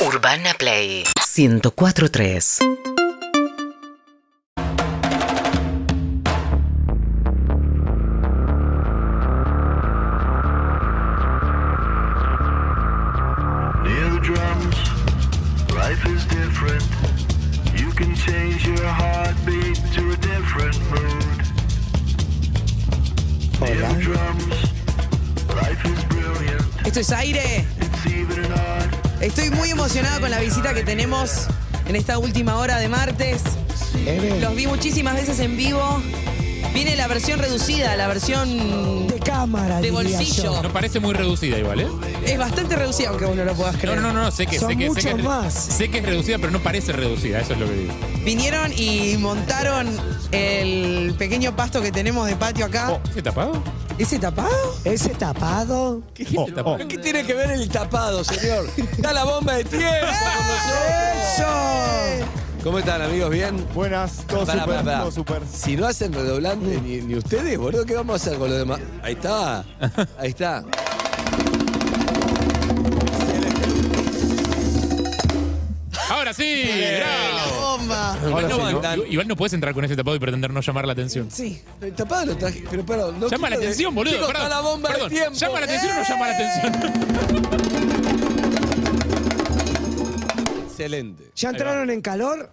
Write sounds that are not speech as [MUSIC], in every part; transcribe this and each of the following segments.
Urbana Play 1043. Martes. Los vi muchísimas veces en vivo. Viene la versión reducida, la versión De cámara, de diría bolsillo. yo. No parece muy reducida igual, ¿eh? Es bastante reducida, aunque vos no lo puedas No, creer. no, no, no, sé que, Son sé que, sé muchos que, más. sé que es reducida, pero no parece reducida, eso es lo que digo. Vinieron y montaron el pequeño pasto que tenemos de patio acá. Oh, ¿Ese tapado? ¿Ese tapado? Ese tapado. ¿Qué es ese tapado? ¿Qué tiene que ver el tapado, señor? Está la bomba de tiempo con nosotros. ¡Eso! ¿Cómo están, amigos? ¿Bien? Buenas, todo Pará, super, pará, pará. todo super. Si no hacen redoblante ni, ni ustedes, boludo, ¿qué vamos a hacer con los demás? Ahí está. [LAUGHS] Ahí está. Ahora sí, bravo. Bomba. Igual Ahora no, sí, ¿no? aguantan. igual no puedes entrar con ese tapado y pretender no llamar la atención. Sí. El tapado lo traje, pero perdón. No llama la quiero atención, boludo. Chicos, perdón, la bomba perdón. tiempo. ¿Llama la atención o no llama la atención? Excelente. ¿Ya entraron en calor?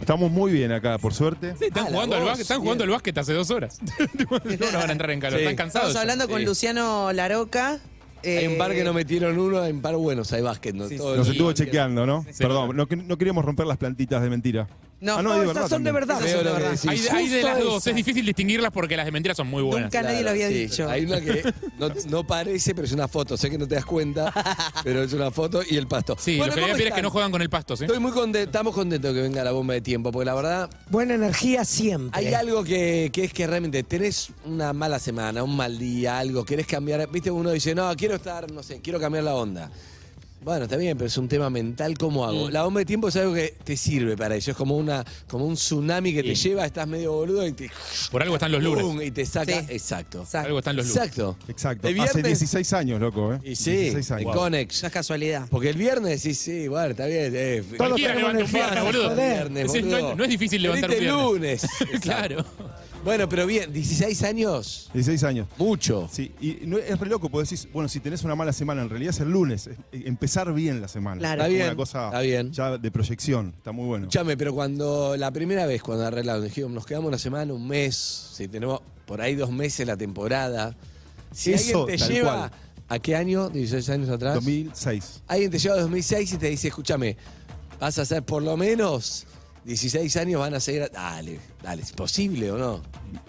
Estamos muy bien acá, por suerte. Sí, están Ah, la jugando al voz, básquet, están bien. jugando al básquet hace dos horas. [LAUGHS] no, no van a entrar en calor, Sí. están cansados. Estamos ya. hablando con sí. Luciano Laroca. Hay un par que no me metieron uno, hay un par buenos, hay básquet. ¿no? Todo Nos el- estuvo chequeando, ¿no? Sí, Perdón, no, que- no queríamos romper las plantitas de mentira. No, ah, no, no, de esas verdad. son de también. verdad. Veo son de lo que verdad. decís. Hay, de- hay de Justo las dos, esa. es difícil distinguirlas porque las de mentiras son muy buenas. Nunca nadie lo había Sí, dicho. Hay una que no, no parece, pero es una foto. Sé que no te das cuenta, [LAUGHS] pero es una foto y el pasto. Sí, Bueno, lo que le voy a ¿cómo pedir es que están? no juegan con el pasto, ¿sí? Estoy muy contento, estamos contentos que venga la bomba de tiempo, porque la verdad Buena energía siempre. hay algo que, que es que realmente tenés una mala semana, un mal día, algo, querés cambiar. Viste, uno dice, no, quiero estar, no sé, quiero cambiar la onda. Bueno, está bien, pero es un tema mental, ¿cómo Mm. hago? La bomba de tiempo es algo que te sirve para eso, es como una como un tsunami que te Sí. lleva, estás medio boludo y te... Por algo están los lunes. y te saca. Sí. Exacto. Exacto. Algo están los lunes. Exacto. Exacto. El Hace viernes- 16 años, loco, ¿eh? Y sí, 16 el años. Conex. No es casualidad. Porque el viernes, sí, sí, bueno, está bien. Eh, Cualquiera levanta un viernes, boludo. viernes, Es decir, no, boludo. es- no es difícil levantar un Venite viernes. lunes. [LAUGHS] Exacto. Claro. Bueno, pero bien, 16 años, 16 años. mucho. Sí, y no, es re loco, porque decís, bueno, si tenés una mala semana, en realidad es el lunes, es- eh, empezar bien la semana. Claro. Es Está como bien, una cosa está bien. ya de proyección, está muy bueno. Escuchame, pero cuando la primera vez cuando arreglaron, dijimos, nos quedamos una semana, un mes, si tenemos por ahí dos meses la temporada. Si Eso, alguien te tal lleva, cual. ¿a qué año? 16 años atrás. 2006. Alguien te lleva a 2006 y te dice, escúchame, vas a hacer por lo menos 16 años, van a seguir. Dale, dale, ¿es posible o no?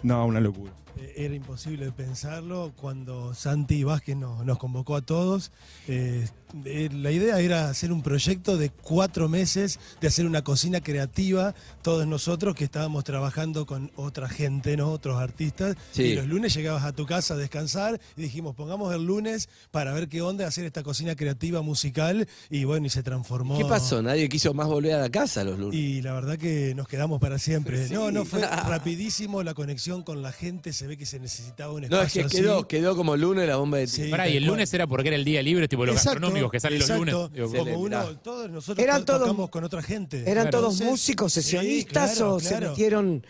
No, una locura. Eh, Era imposible pensarlo cuando Santi Vázquez nos, nos convocó a todos. Eh, eh, la idea era hacer un proyecto de cuatro meses, de hacer una cocina creativa, todos nosotros que estábamos trabajando con otra gente, ¿no? otros artistas. Sí. Y los lunes llegabas a tu casa a descansar y dijimos, pongamos el lunes para ver qué onda hacer esta cocina creativa musical. Y bueno, y se transformó. ¿Qué pasó? Nadie quiso más volver a la casa los lunes. Y la verdad que nos quedamos para siempre. No, no, fue [LAUGHS] rapidísimo la conexión con la gente, se ve que se necesitaba un No, espacio es que quedó, así. quedó como lunes la bomba de Sí. ti. Pará, y el cual. lunes era porque era el día libre, tipo los Exacto, gastronómicos que salen exacto. los lunes. Digo, Excelente, Como uno, mirá. todos nosotros Eran to- todos- tocamos con otra gente. ¿Eran Claro. todos Entonces, músicos, sí, sesionistas claro, o se claro. metieron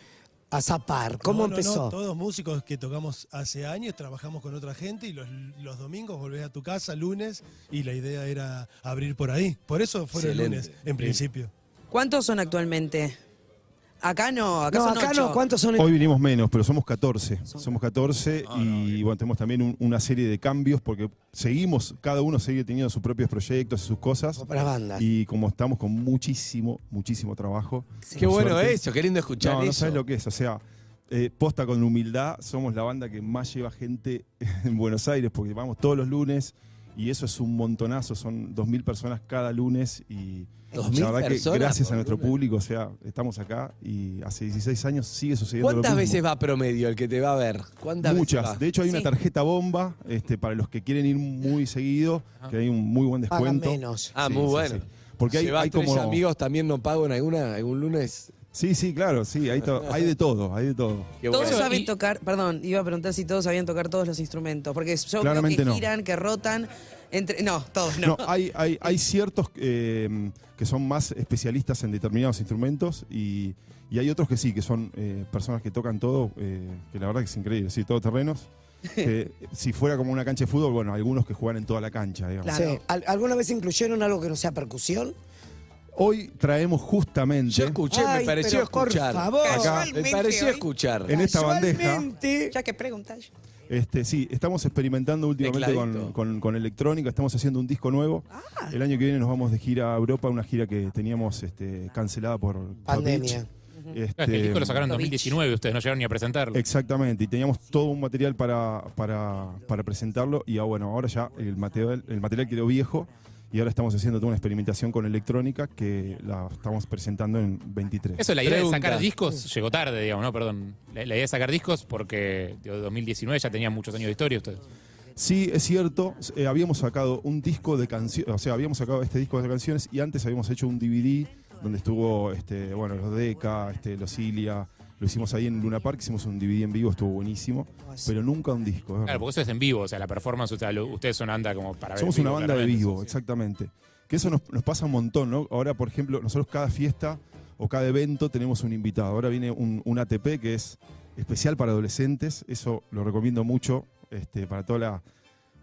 a zapar? ¿Cómo No, no, no, empezó? todos músicos que tocamos hace años, trabajamos con otra gente y los, los domingos volvés a tu casa, lunes, y la idea era abrir por ahí. Por eso fueron Excelente. lunes, en principio. ¿Cuántos son actualmente? Acá no, acá no, son acá ocho. no, ¿cuántos son? Hoy vinimos menos, pero somos 14. Somos 14 y bueno, tenemos también un- una serie de cambios porque seguimos, cada uno sigue teniendo sus propios proyectos y sus cosas. Para bandas. Y como estamos con muchísimo, muchísimo trabajo. Qué por bueno suerte- eso, qué lindo escuchar No, no eso. sabes lo que es. O sea, eh, posta con humildad, somos la banda que más lleva gente [LAUGHS] en Buenos Aires porque vamos todos los lunes y eso es un montonazo. Son 2.000 personas cada lunes y 2.000 la verdad que gracias a nuestro lunes. público, o sea, estamos acá y hace 16 años sigue sucediendo lo ¿Cuántas mismo. veces va promedio el que te va a ver? ¿Cuántas Muchas. veces va? De hecho, hay una tarjeta bomba este, para los que quieren ir muy seguido, que hay un muy buen Pagan descuento. menos. Ah, Sí, muy sí, bueno. sí. Porque hay, hay tres como. amigos también no pago en alguna, algún lunes. Sí, sí, claro, sí, hay, to- hay de todo, hay de todo. Qué Todos bueno. saben tocar, perdón, iba a preguntar si todos sabían tocar todos los instrumentos, porque yo Claramente creo que no. giran, que rotan. Entre, no, todos no. No, hay, hay, hay ciertos eh, que son más especialistas en determinados instrumentos y, y hay otros que sí, que son eh, personas que tocan todo, eh, que la verdad que es increíble, sí, todoterrenos. Que [LAUGHS] si fuera como una cancha de fútbol, bueno, algunos que juegan en toda la cancha, digamos. Claro. Sí. ¿Al- ¿Alguna vez incluyeron algo que no sea percusión? Hoy traemos justamente Yo escuché, Ay, me pareció pero por escuchar. favor. Acá, me pareció hoy. escuchar. en esta bandeja. Ya que preguntas. Este, sí, estamos experimentando últimamente con, con- con electrónica, estamos haciendo un disco nuevo. Ah. El año que viene nos vamos de gira a Europa, una gira que teníamos este, cancelada por pandemia. Covid. Claro, es que el disco lo sacaron en Lovich. 2019, ustedes no llegaron ni a presentarlo. Exactamente, y teníamos todo un material para, para, para presentarlo y ah, bueno, ahora ya el material, el material quedó viejo y ahora estamos haciendo toda una experimentación con electrónica que la estamos presentando en 23. Eso, la idea Pregunta. de sacar discos llegó tarde, digamos, ¿no? Perdón. La, la idea de sacar discos porque digo, 2019 ya tenían muchos años de historia ustedes. Sí, es cierto, eh, habíamos sacado un disco de canciones, o sea, habíamos sacado este disco de canciones y antes habíamos hecho un DVD donde estuvo, este, bueno, los Deca, este, los Ilia, lo hicimos ahí en Luna Park, hicimos un DVD en vivo, estuvo buenísimo, pero nunca un disco. verdad. Claro, porque eso es en vivo, o sea, la performance, o sea, lo- ustedes son anda como para ver. Somos una banda de vivo, sí. exactamente. Que eso nos, nos pasa un montón, ¿no? Ahora, por ejemplo, nosotros cada fiesta o cada evento tenemos un invitado. Ahora viene un, un ATP que es especial para adolescentes, eso lo recomiendo mucho este, para toda la,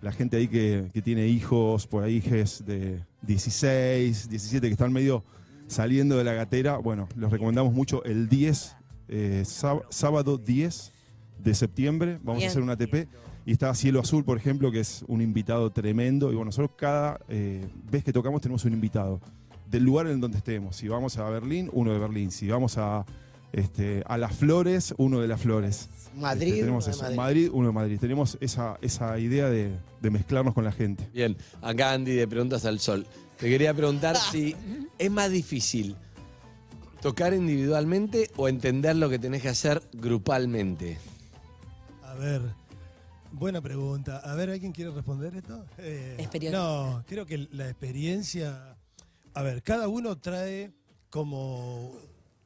la gente ahí que, que tiene hijos, por ahí hijes de 16, 17 que están medio saliendo de la gatera. Bueno, los recomendamos mucho el 10, eh, sáb- sábado 10 de septiembre, vamos Bien. a hacer un ATP. Y está Cielo Azul, por ejemplo, que es un invitado tremendo. Y bueno, nosotros cada eh, vez que tocamos tenemos un invitado del lugar en donde estemos. Si vamos a Berlín, uno de Berlín. Si vamos a, este, a Las Flores, uno de Las Flores. Madrid, Este, tenemos uno de eso. Madrid. Madrid, uno de Madrid. Tenemos esa, esa idea de, de mezclarnos con la gente. Bien, acá Andy de Preguntas al Sol. Te quería preguntar [LAUGHS] si es más difícil tocar individualmente o entender lo que tenés que hacer grupalmente. A ver, buena pregunta. A ver, ¿alguien quiere responder esto? Eh, Experiencia. No, creo que la experiencia. A ver, cada uno trae como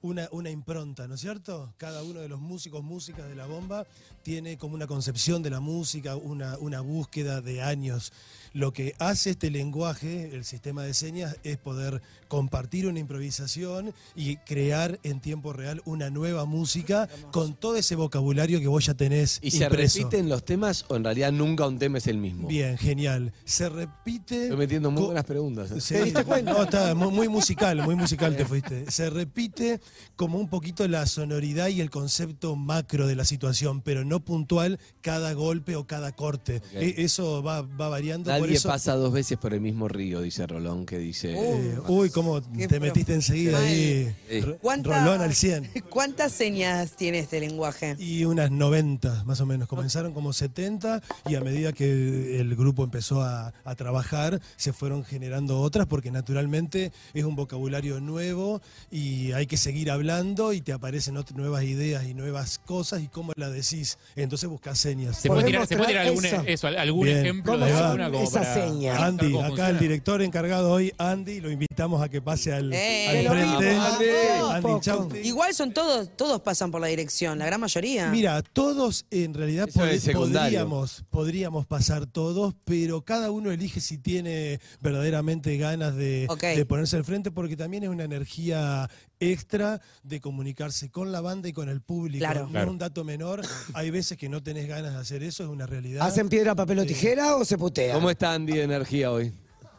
una, una impronta, ¿no es cierto? Cada uno de los músicos, músicas de la bomba, tiene como una concepción de la música, una, una búsqueda de años. Lo que hace este lenguaje, el sistema de señas, es poder compartir una improvisación y crear en tiempo real una nueva música con todo ese vocabulario que vos ya tenés ¿Y se repiten los temas o en realidad nunca un tema es el mismo? Bien, genial. Se repite. Estoy metiendo muy buenas preguntas. ¿eh? Sí, No, está muy, muy musical, muy musical te fuiste. Se repite como un poquito la sonoridad y el concepto macro de la situación, pero no puntual cada golpe o cada corte. E- Eso va, va variando. por Nadie eso, pasa dos veces por el mismo río, dice Rolón, que dice... eh, uy, cómo Qué te pro- metiste enseguida ahí. Sí. Ro- ¿Cuánta- Rolón al 100. [LAUGHS] ¿Cuántas señas tiene este lenguaje? Y unas 90 más o menos. Comenzaron como 70 y a medida que el grupo empezó a, a trabajar se fueron generando otras porque naturalmente es un vocabulario nuevo y hay que seguir hablando y te aparecen nuevas ideas y nuevas cosas y cómo la decís. Entonces buscas señas. ¿Se puede tirar, ¿se puede tirar traer algún, eso. eso, algún ejemplo ¿Cómo de alguna como señas? para Andy, acá funciona? el director encargado hoy, Andy, lo invitamos a que pase al, Eh, al frente. Andy. Chau. Igual son todos, todos pasan por la dirección, la gran mayoría. Mira, todos en realidad pod- podríamos, podríamos pasar todos, pero cada uno elige si tiene verdaderamente ganas de ponerse al frente, porque también es una energía extra de comunicarse con la banda y con el público. Claro. No Claro. es un dato menor. Hay veces que no tenés ganas de hacer eso, es una realidad. ¿Hacen piedra, papel o tijera o se putea? ¿Cómo está Andy de energía hoy?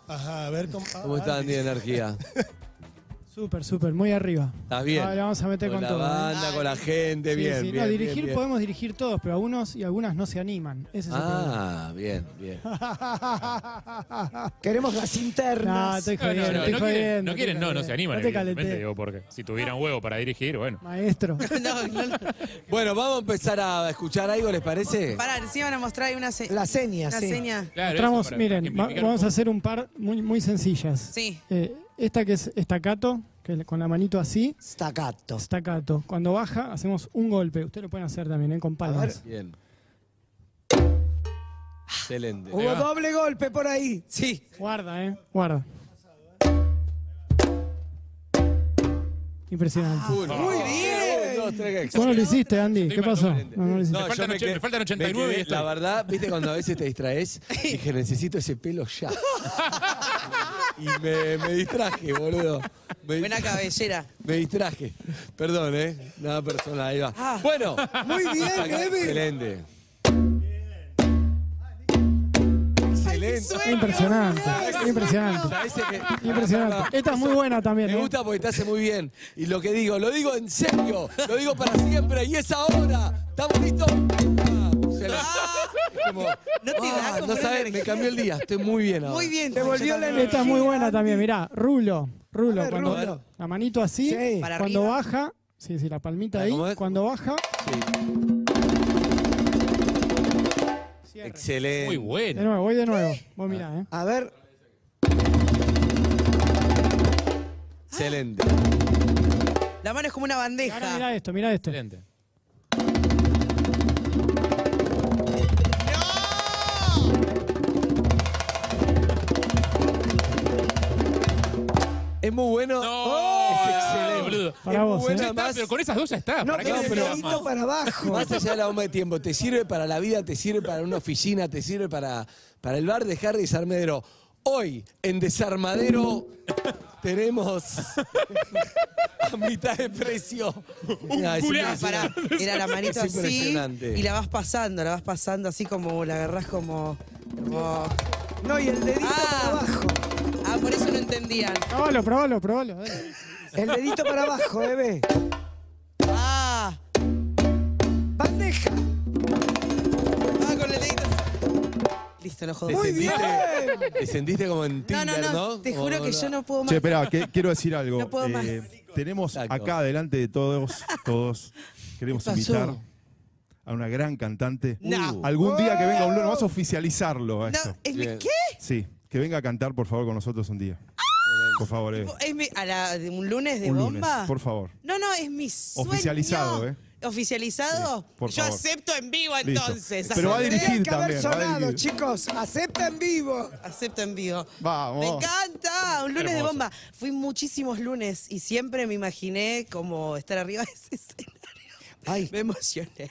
Ajá, a ver cómo. ah, ¿Cómo está Andy de energía? [LAUGHS] Súper, súper, muy arriba. ¿Estás bien? Ah, le vamos a meter con con la todo, ¿eh? banda, con la gente, Sí, bien, sí, bien, no, bien, dirigir bien. podemos dirigir todos, pero algunos y algunas no se animan. Ese es el problema. Ah, bien, bien. [LAUGHS] Queremos las No, internas. estoy No, no, jodiendo, no, estoy no jodiendo. quieren, no, estoy quieren, no, no se animan, No te calenté, digo, porque si tuvieran huevo para dirigir, bueno. maestro. [LAUGHS] No, no, no. Bueno, vamos a empezar a escuchar algo, ¿les parece? Pará, sí van a mostrar ahí una, se- La seña, una sí. seña. Claro, Mostramos, eso para miren, va- vamos a hacer un par muy, muy sencillas. Sí. Eh, esta que es estacato, que es con la manito así, Staccato. estacato. Cuando baja, hacemos un golpe. Ustedes lo pueden hacer también, ¿eh? con palmas. Bien. Excelente. Hubo doble golpe por ahí. Sí. Guarda, ¿eh? Guarda. Impresionante. Uno. Muy bien. Dos, tres, Vos no lo hiciste, Andy. ¿Qué pasó? No. Me faltan yo och- me faltan 89 quedé- y estoy. La verdad, viste cuando a veces te distraes, dije, necesito ese pelo ya. [LAUGHS] y me, me distraje, boludo. Me, Buena cabellera. me distraje. Perdón, ¿eh? Nada personal, ahí va. Ah. Bueno. Muy bien. Excelente. Excelente. Impresionante, impresionante. ¿Sabés que- Impresionante. Esta es muy buena también, Me ¿eh? gusta porque te hace muy bien. Y lo que digo, lo digo en serio. Lo digo para siempre. Y es ahora. ¿Estamos listos? Ah, como, No te da ah, no sabes, me cambió el día. Estoy muy bien ahora. Muy bien. Te volvió la energía. Esta es muy buena también, mirá, rulo, rulo. A ver, cuando, rulo. La manito así, Sí. Cuando baja, sí, sí, la palmita Ah, ahí, cuando baja, cierre. Excelente. Muy De bueno. nuevo, voy de nuevo. Vos mirá, ¿eh? A ver, Excelente. La mano es como una Ahora bandeja. mirá esto, mirá esto. Excelente. Es muy bueno. No, excelente. Boludo. Para vos, buena, ¿eh? está, pero con esas dos ya está. no, ¿Para qué pero el necesitas dedito más? para abajo. Más allá de la bomba de tiempo, te sirve para la vida, te sirve para una oficina, te sirve para, para el bar de Harry Desarmadero. Hoy, en Desarmadero, tenemos [LAUGHS] a mitad de precio. Mira, es culazo. impresionante. Pará, era la manito Es así impresionante. y la vas pasando, la vas pasando así como la agarrás como. como- No, y el dedito Ah. para abajo. Ah, por eso no entendían. Probalo, probalo, probalo. dale. El dedito para abajo, Eve. Ah, Bandeja. ah, con el dedito. Listo, no jodas. sentiste, te sentiste como en No, Tinder, no, ¿no? no, te Como juro que yo no puedo más. Che, espera, que, quiero decir algo. No puedo más. tenemos Exacto. acá delante de todos, todos, queremos ¿Qué pasó? invitar a una gran cantante. No. Algún día que venga un lunes, vamos a oficializarlo a No, esto. es mi, Bien. ¿qué? Sí, que venga a cantar, por favor, con nosotros un día. Por favor, eh. ¿Es mi, a la, de un lunes de Un bomba? lunes, por favor. No, no, es mi sueño. Oficializado, ¿eh? ¿Oficializado? Sí, por Yo favor. acepto en vivo Listo. entonces. Pero va a dirigir que haber también, va a sonado, dirigir. chicos. Acepta en vivo. Acepto en vivo. Vamos. Me encanta, un lunes de bomba. Fui muchísimos lunes y siempre me imaginé como estar arriba de ese [LAUGHS] escenario. Ay. Me emocioné.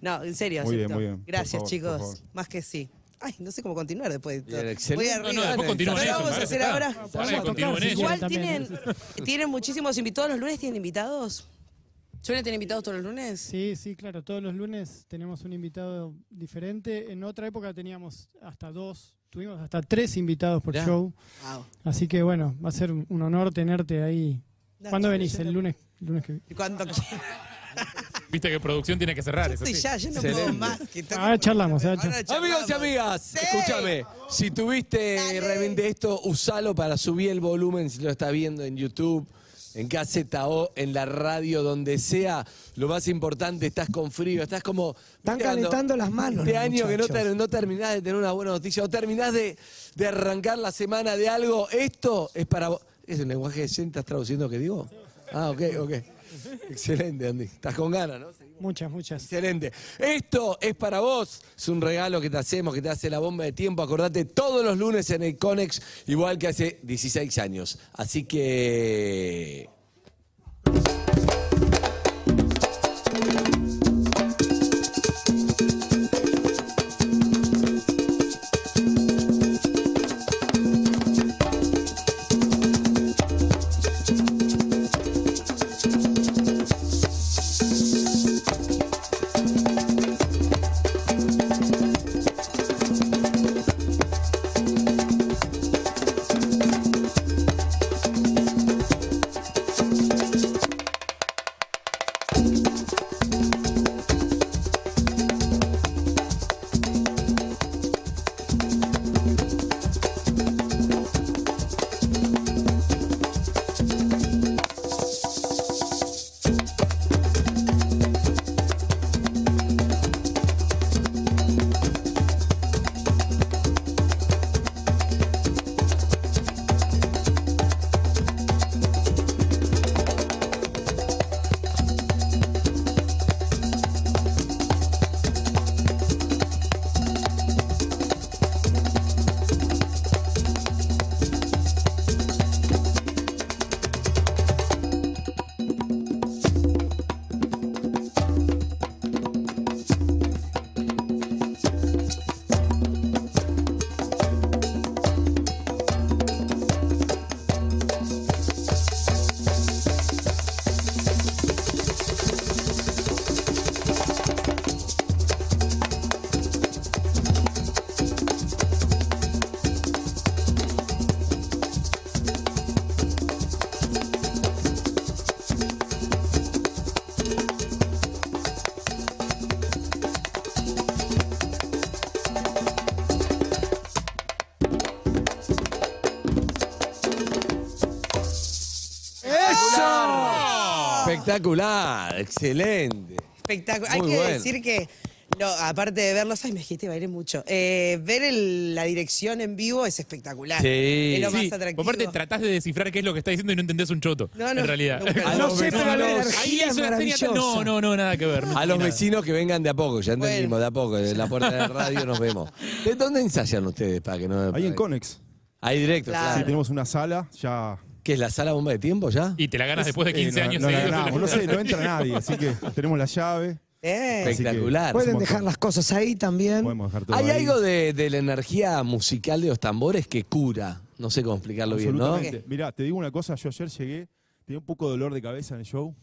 No, en serio. Muy bien, acepto. muy bien. Gracias, favor, chicos. Más que sí. Ay, no sé cómo continuar después de todo. Voy arriba. No, no, después continúan ¿No eso. lo vamos a hacer ahora? Tocar. Igual tienen, tienen muchísimos invitados. ¿Los lunes tienen invitados? ¿Suelen tener invitados todos los lunes? Sí, sí, claro. Todos los lunes tenemos un invitado diferente. En otra época teníamos hasta dos, tuvimos hasta tres invitados por Ya. show. Wow. Así que bueno, va a ser un honor tenerte ahí. Dale, ¿Cuándo venís? El lunes, el lunes que Cuando. [LAUGHS] Viste que producción tiene que cerrar. Yo eso estoy sí. ya, yo no puedo Excelente. más. que tengo- Ahora charlamos, ahora charlamos. Amigos y amigas, Sí. escúchame. Si tuviste Dale. realmente esto, usalo para subir el volumen si lo estás viendo en YouTube, en KZO, en la radio, donde sea. Lo más importante, estás con frío, estás como. Están ¿viste cuando calentando las manos Este los año que no, muchachos. ter- no terminás de tener una buena noticia o terminás de, de arrancar la semana de algo, esto es para vos. ¿Es el lenguaje decente? ¿Estás traduciendo lo que digo? Ah, ok, ok. [LAUGHS] Excelente, Andy. Estás con ganas, ¿no? muchas, muchas. Excelente. Esto es para vos. Es un regalo que te hacemos, que te hace la bomba de tiempo. Acordate todos los lunes en el Conex, igual que hace 16 años. Así que. Espectacular, excelente. Espectacular. Hay que bueno. decir que, no, aparte de verlos, ay, me dijiste, bailé mucho. Eh, ver el- la dirección en vivo es espectacular. Sí. Es lo más Sí, atractivo. aparte tratás de descifrar qué es lo que está diciendo y no entendés un choto. No, no, en realidad. No los sé, pero Ahí es una señal. No, no, no, nada que ver. no A los nada. vecinos que vengan de a poco, ya entendimos, Bueno. de a poco, de la puerta de la radio nos vemos. ¿De dónde ensayan ustedes para que no Ahí en Conex. Ahí directo, Claro. claro. Sí, tenemos una sala, ya. ¿Qué es la sala bomba de tiempo ya? Y te la ganas después de 15 Eh, no, años no la seguidos. ganamos, no sé, no entra [LAUGHS] nadie, así que tenemos la llave. Eh, Así que- Espectacular. Pueden dejar las cosas ahí también. Podemos dejar todo Hay ahí. algo de, de la energía musical de los tambores que cura. No sé cómo explicarlo bien, ¿no? Absolutamente. Mirá, te digo una cosa, yo ayer llegué, tenía un poco de dolor de cabeza en el show.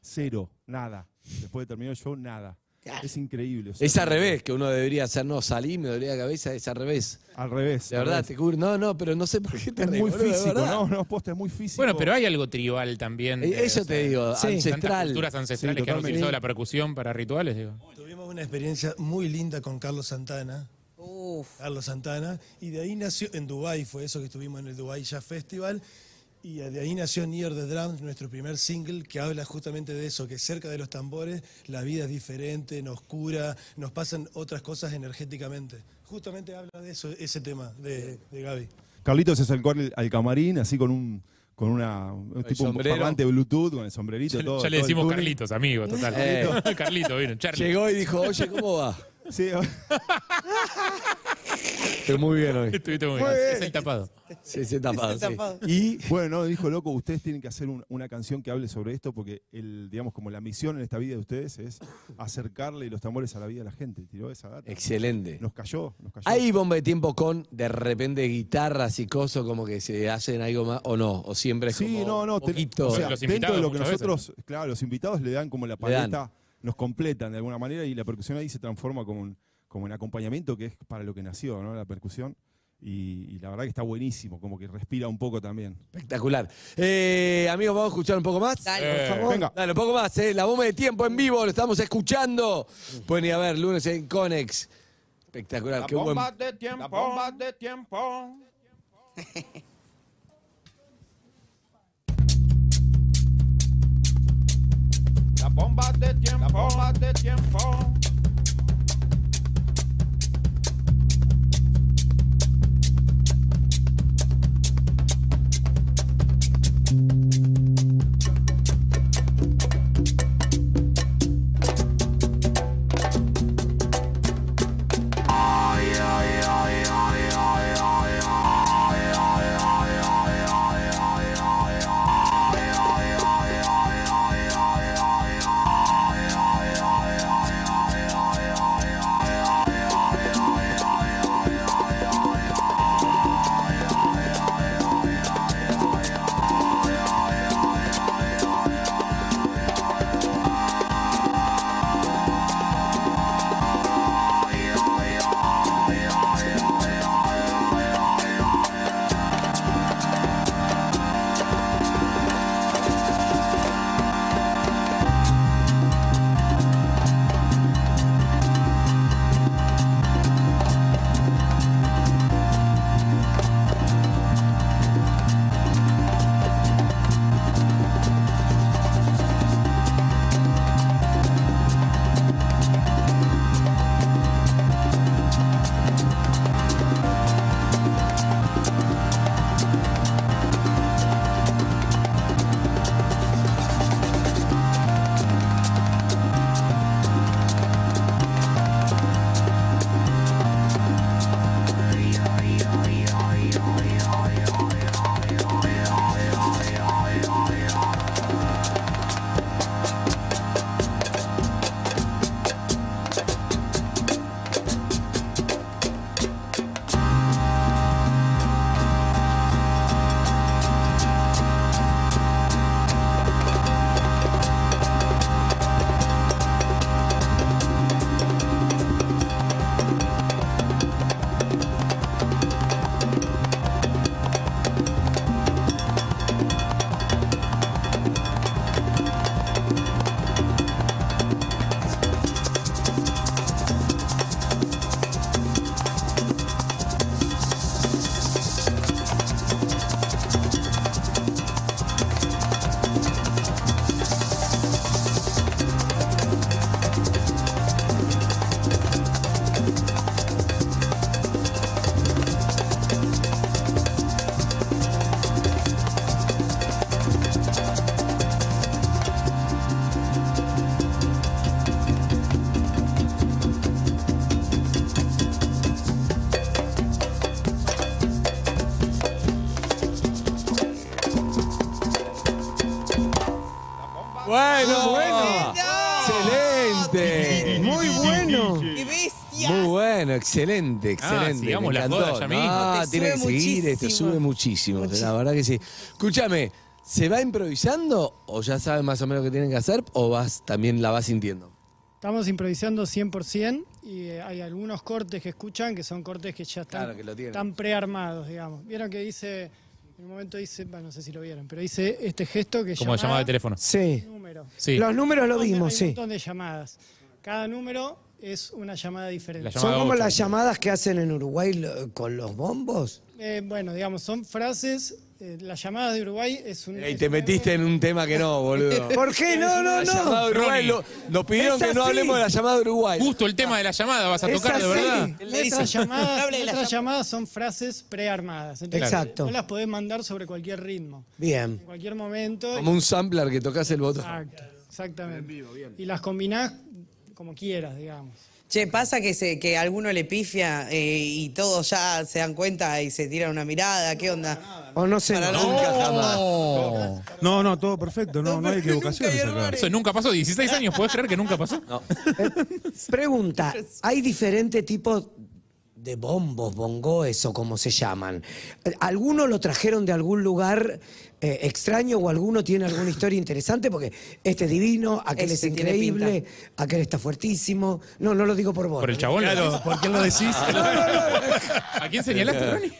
Cero, nada. Después de terminar el show, nada. Es increíble. o sea, Es al revés, que uno debería hacer, no, salí, me dolía la cabeza, es al revés. Al revés. De al verdad, revés. te cura. No, no, pero no sé por qué te Es muy de físico, verdad. no, no, posta, es muy físico. Bueno, pero hay algo tribal también. Eh, de- Eso o sea, te digo, Sí. Tantas ancestral. culturas ancestrales Sí, que han totalmente. utilizado la percusión para rituales, digo. Tuvimos una experiencia muy linda con Carlos Santana. uf. Carlos Santana, y de ahí nació, en Dubai fue eso que estuvimos en el Dubai Jazz Festival, y de ahí nació Near the Drums, nuestro primer single, que habla justamente de eso, que cerca de los tambores la vida es diferente, nos cura, nos pasan otras cosas energéticamente. Justamente habla de eso, ese tema de, de Gaby. Carlitos se acercó al, al camarín así con un con una un tipo un sombrero. parlante Bluetooth con el sombrerito Ya, todo. ya le todo el decimos. Carlitos, amigo, total. [LAUGHS] Eh. Carlito, [LAUGHS] vino, Charlie. Llegó y dijo, oye, ¿cómo va? Sí, [LAUGHS] Estoy muy bien hoy. Estuviste muy bien. Es el tapado. Sí, sí, tapado. Y bueno, no, dijo loco, ustedes tienen que hacer un- una canción que hable sobre esto porque el digamos como la misión en esta vida de ustedes es acercarle los tambores a la vida de la gente. Tiró esa data. excelente. Nos cayó, nos cayó. ¿Hay bomba de tiempo con de repente guitarras y cosas como que se hacen algo más o no? ¿O siempre es Sí, como no, no. te- poquito? o sea, Los dentro invitados de lo que muchas veces. nosotros, claro, los invitados le dan como la Le dan. paleta, nos completan de alguna manera y la percusión ahí se transforma como un, como un acompañamiento que es para lo que nació, ¿no? La percusión. Y, y la verdad que está buenísimo, como que respira un poco también. Espectacular. Eh, amigos, vamos a escuchar un poco más. Dale, Eh, por favor. Venga. Dale, un poco más, ¿eh? La bomba de tiempo en vivo, lo estamos escuchando. Pueden ir a ver lunes en Conex. Espectacular, qué buen. de tiempo. La bomba de tiempo. La bomba de tiempo. La bomba de tiempo. Bueno, bueno. excelente. Muy bueno. ¡Qué bestia! Muy bueno, excelente, excelente. sigamos me la encantó. joda ya mismo. Ah, Te tiene que sube seguir, esto muchísimo. sube muchísimo, la verdad que sí. Escúchame, ¿se va improvisando o ya sabes más o menos qué tienen que hacer o vas también la vas sintiendo? Estamos improvisando 100% y eh, hay algunos cortes que escuchan que son cortes que ya están, Claro, que están prearmados, digamos. Vieron que dice, en un momento dice, bueno, no sé si lo vieron, pero dice este gesto que Como llamada de teléfono. Sí. número. Sí. Los números lo Hay un vimos, sí. montón de llamadas. Cada número es una llamada diferente. Son como las llamadas que hacen en Uruguay lo- con los bombos. Eh, bueno, digamos, son frases. Eh, las llamadas de Uruguay es un. Es te metiste en un tema que no, boludo. [LAUGHS] ¿Por qué? No, no, La llamada no. de Uruguay, lo- nos pidieron que no hablemos de la llamada de Uruguay. Justo el tema de la llamada vas a Es tocar de verdad. [LAUGHS] Nuestras llamadas, la nuestras llamadas son frases prearmadas. Entonces, Exacto. No las podés mandar sobre cualquier ritmo. Bien. En cualquier momento. Como un sampler que tocas el botón. Exacto, exactamente. Y las combinás como quieras, digamos. Che, pasa que, se, que alguno le pifia eh, y todos ya se dan cuenta y se tiran una mirada. ¿Qué onda? O no sé. Para no. Nunca jamás. No, no, todo perfecto, no, no hay [LAUGHS] equivocaciones acá. Eso nunca pasó. 16 años, ¿puedes creer que nunca pasó? Pregunta, ¿hay diferentes tipos de bombos, bongoes o como se llaman? ¿Alguno lo trajeron de algún lugar eh, extraño o alguno tiene alguna historia interesante? Porque este es divino, aquel Ese es tiene increíble, aquel está fuertísimo. No, no lo digo por vos. Por el chabón. Claro, ¿por qué lo decís? ¿A quién señalaste, Ronnie?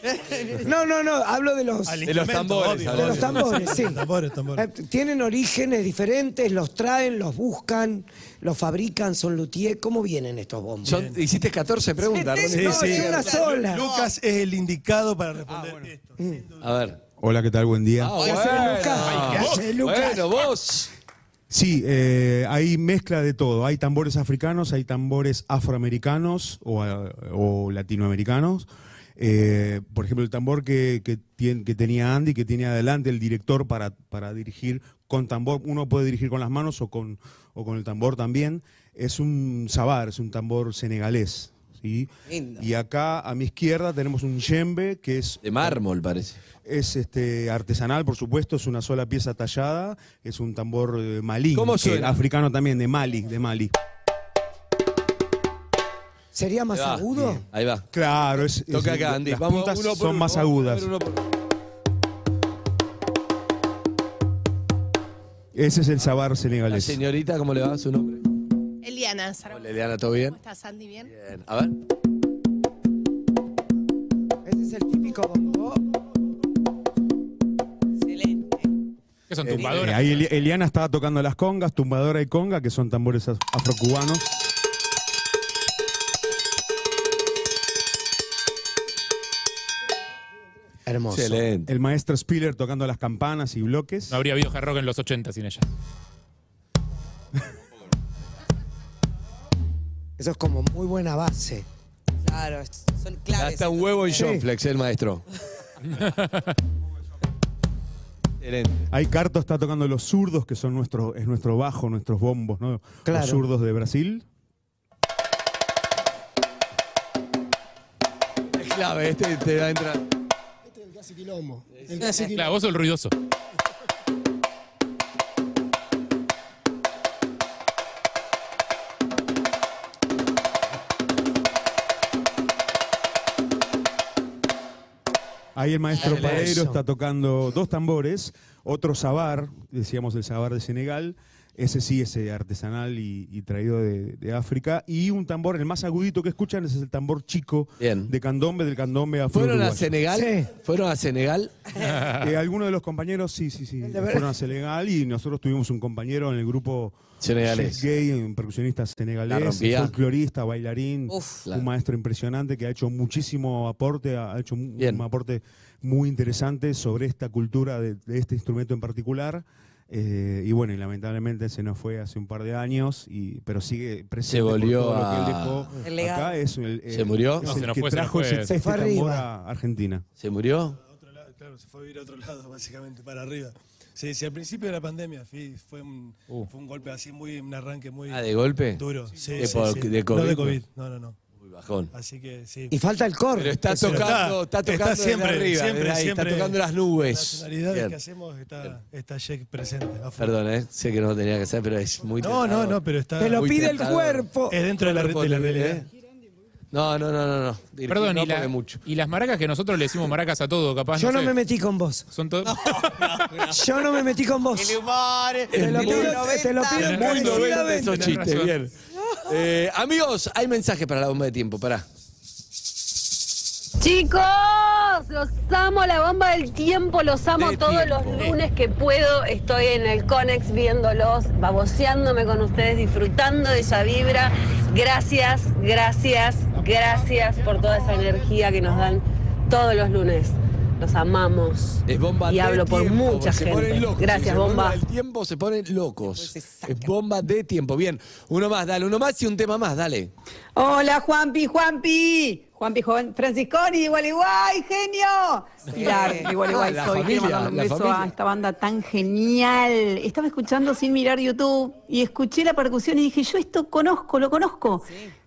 No, no, no, hablo de los... De los tambores, obvio. De los tambores, sí. Tambores, tambores. Eh, Tienen orígenes diferentes, los traen, los buscan, los fabrican, son luthier. ¿Cómo vienen estos bombos? Son- hiciste 14 preguntas, Sí, Ronnie. no, es una sola. Lucas es el indicado para responder esto. sin duda. A ver. Hola, ¿qué tal? Buen día. Ah, ¿Qué hace Lucas? ¿Qué Lucas? Bueno, vos. Sí, eh, hay mezcla de todo. Hay tambores africanos, hay tambores afroamericanos o, eh, o latinoamericanos. Eh, por ejemplo, el tambor que, que, tenía Andy, que tiene adelante el director para, para dirigir con tambor. Uno puede dirigir con las manos o con, o con el tambor también. Es un sabar, es un tambor senegalés. ¿sí? Y acá a mi izquierda tenemos un yembe, que es De mármol, parece. Es este artesanal, por supuesto, es una sola pieza tallada, es un tambor eh, malí, ¿Cómo que- africano también, de Mali, de Mali. ¿Sería más Ahí va. agudo? Ahí va. Claro, es, Toca acá, Andy. las Vamos puntas uno por son uno. más agudas. ver uno por- Ese es el sabar La senegalés. señorita, ¿cómo le va su nombre? Eliana, Hola, Eliana, ¿todo bien? ¿Cómo estás, Sandy? ¿Bien? Bien. A ver. Ese es el típico bongo. Excelente. ¿Qué son Eh, tumbadoras? ahí Eli- Eliana estaba tocando las congas, tumbadora y conga, que son tambores af- afrocubanos. Hermoso. Excelente. El maestro Spiller tocando las campanas y bloques. No habría habido hard rock en los 80 sin ella. Eso es como muy buena base. Claro, son claves. Gasta un huevo en Sí. John Flex, el maestro. Excelente. Ahí Carto está tocando los zurdos, que son nuestro, es nuestro bajo, nuestros bombos, ¿no? Claro. Los zurdos de Brasil. Es clave, este te va a entrar. Es el quilombo. El casi quilombo. Claro, vos sos el ruidoso. Ahí el maestro. Padeiro está tocando dos tambores, otro sabar, decíamos el sabar de Senegal, ese sí es eh, artesanal y, y traído de, de África, y un tambor, el más agudito que escuchan ese es el tambor chico Bien. de candombe, del candombe ¿Fueron a afro Senegal? Sí. ¿Fueron a Senegal? [LAUGHS] Eh, algunos de los compañeros sí, sí, sí, verdad. fueron a Senegal y nosotros tuvimos un compañero en el grupo Senegalés. Gay, un percusionista senegalés, folclorista, bailarín, Uf. un maestro impresionante que ha hecho muchísimo aporte, ha hecho un, Bien. un aporte muy interesante sobre esta cultura de, de este instrumento en particular. Eh, y bueno, y lamentablemente se nos fue hace un par de años, y, pero sigue presente Se volvió todo lo que él a- dejó. El. Acá es el, ¿Se murió? es No, el se nos que fue, se nos fue. ese, Se fue tambor arriba. a Argentina. ¿Se murió? A otro lado, claro, se fue a vivir a otro lado, básicamente, para arriba. Sí, sí, al principio de la pandemia fui- fue, un, Uh. fue un golpe así, muy, un arranque muy Ah, ¿de golpe? duro. Sí, De sí, sí. de No COVID, de ¿no? COVID, no, no, no. Bajón. Así que sí. Y falta el core. Pero está Pero tocando, está, tocando siempre, arriba, siempre, desde ahí, siempre. está tocando las nubes. que hacemos está, está Jack presente. Perdón, ¿eh? sé que no lo tenía que hacer, pero es muy No, no, no, pero está. Te lo pide el cuerpo. Es dentro de la, de la realidad. ¿eh? No, no, no, no, no. Dirigir Perdón, no y, la- porque mucho. y las maracas que nosotros le decimos maracas a todo, capaz. Yo no sé, me metí con vos. Son. Yo no me metí con vos. Te lo pido, te lo pido Muy novela de esos encarecidamente. chistes, razón. bien. Eh, amigos, hay mensajes para la bomba de tiempo, pará. Chicos, los amo, la bomba del tiempo, los amo De todos tiempo. los lunes que puedo. Estoy en el Conex viéndolos, baboseándome con ustedes, disfrutando de esa vibra. Gracias, gracias, gracias por toda esa energía que nos dan todos los lunes. Los amamos. Es bomba y hablo por tiempo, mucha gente. locos. Gracias, bomba. El tiempo se ponen locos. Pues. Es bomba de tiempo. Bien, uno más, dale, uno más y un tema más, dale. Hola Juanpi, Juanpi. Juanpi Joven Francisconi, igual igual, genio. Pilar, igual igual [LAUGHS] la soy. Familia, un la beso familia. a esta banda tan genial. Estaba escuchando sin mirar YouTube y escuché la percusión y dije, yo esto conozco, lo conozco.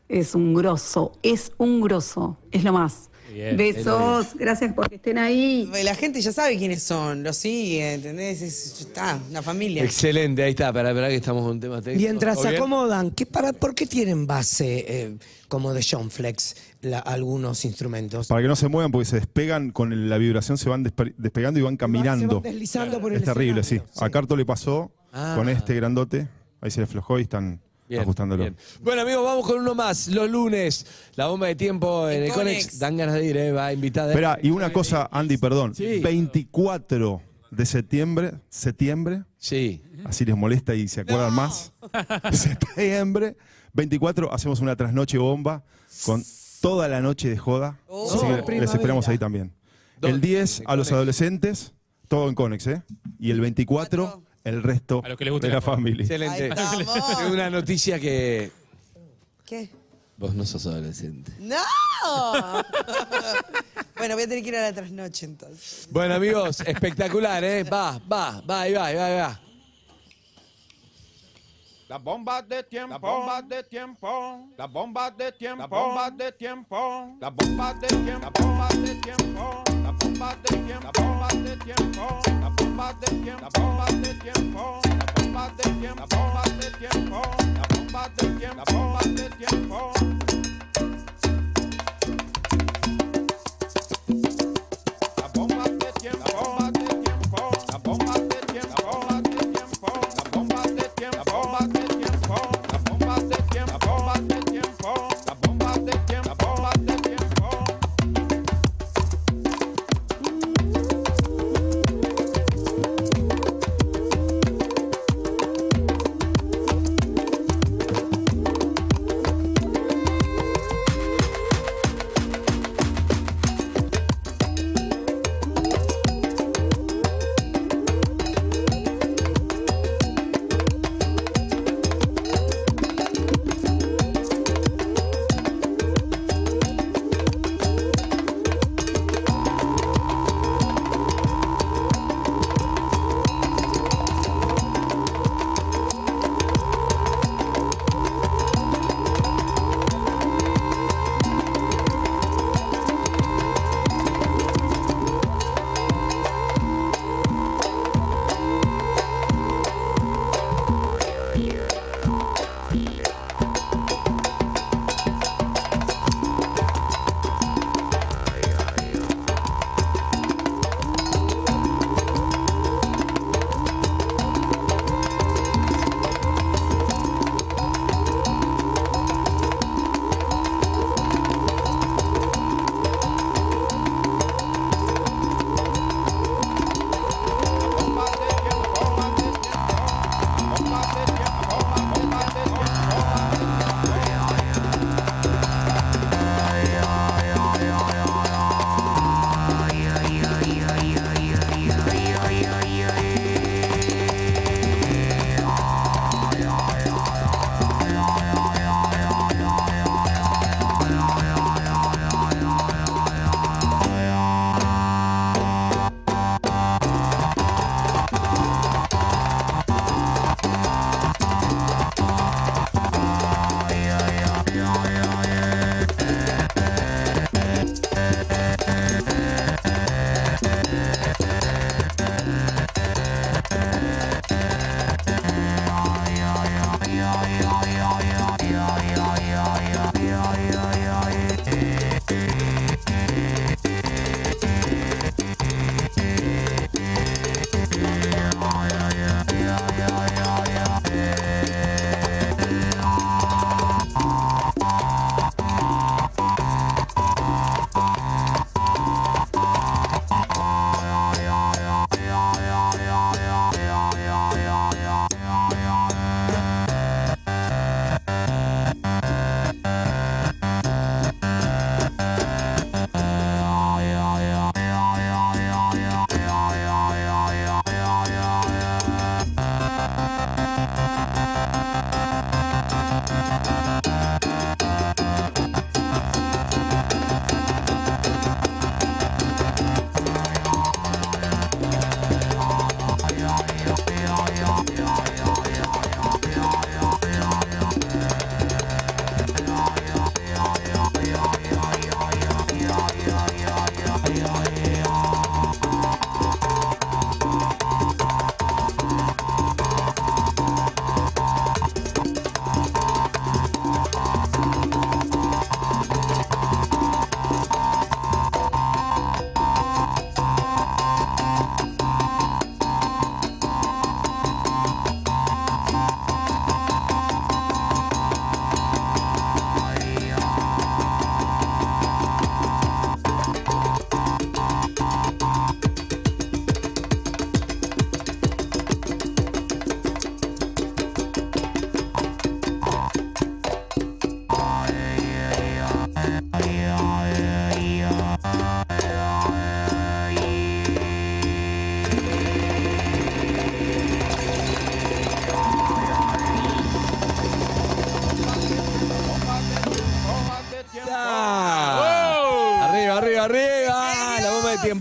Es un grosso, es un grosso, es lo más. Bien. Besos, gracias por que estén ahí. La gente ya sabe quiénes son, lo sigue, ¿entendés? Es, está, una familia. Excelente, ahí está, para esperar que estamos con un tema técnico. Mientras ¿Todo se acomodan, ¿qué para, ¿por qué tienen base eh, como de John Flex la- algunos instrumentos? Para que no se muevan porque se despegan con el- la vibración, se van despe- despegando y van Se caminando. van deslizando por el Es terrible, sí. escenario, A Carto le pasó Ah. con este grandote. Ahí se le aflojó y están Bien, ajustándolo. bien. Bueno, amigos, vamos con uno más. Los lunes, la bomba de tiempo en el Conex. Conex. Dan ganas de ir, ¿eh? Va invitada. Espera, y una cosa, Andy, perdón. Sí. 24 de septiembre, septiembre, Sí. así les molesta y se acuerdan más. [LAUGHS] septiembre, 24, hacemos una trasnoche bomba con toda la noche de joda. Oh. Así que les Primavera. esperamos ahí también. ¿Dónde? El 10 En a los adolescentes, todo en Conex, ¿eh? Y el 24, el resto A los que les guste de la la familia. Excelente. Tengo una noticia que ¿Qué? vos no sos adolescente. ¡No! [LAUGHS] bueno, voy a tener que ir a la trasnoche entonces. Bueno, amigos, espectacular, ¿eh? Va, va, va, ahí va, ahí va, ahí va. Las bombas de tiempo, las bombas de tiempo, las bombas de tiempo, las bombas de tiempo, las bombas de tiempo, las bombas de tiempo, las bombas de tiempo, las bombas de tiempo, las bombas de tiempo, las bombas de tiempo, las bombas de tiempo, las bombas de tiempo, las bombas de tiempo, las bombas de tiempo.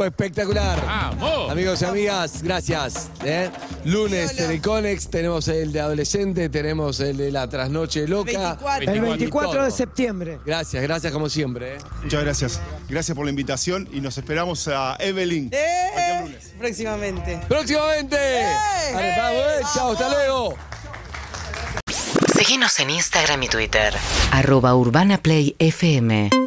Tiempo espectacular. ¡Vamos! Amigos y amigas, gracias. ¿eh? Lunes en el Conex tenemos el de adolescente, tenemos el de la trasnoche loca. 24. El 24 de septiembre. Gracias, gracias como siempre. ¿eh? Muchas gracias. Gracias por la invitación y nos esperamos a Evelyn. ¡Eh! Próximamente. Próximamente. Dale, vamos, eh. Chao, hasta luego. Seguinos en Instagram y Twitter. Arroba Urbana Play FM.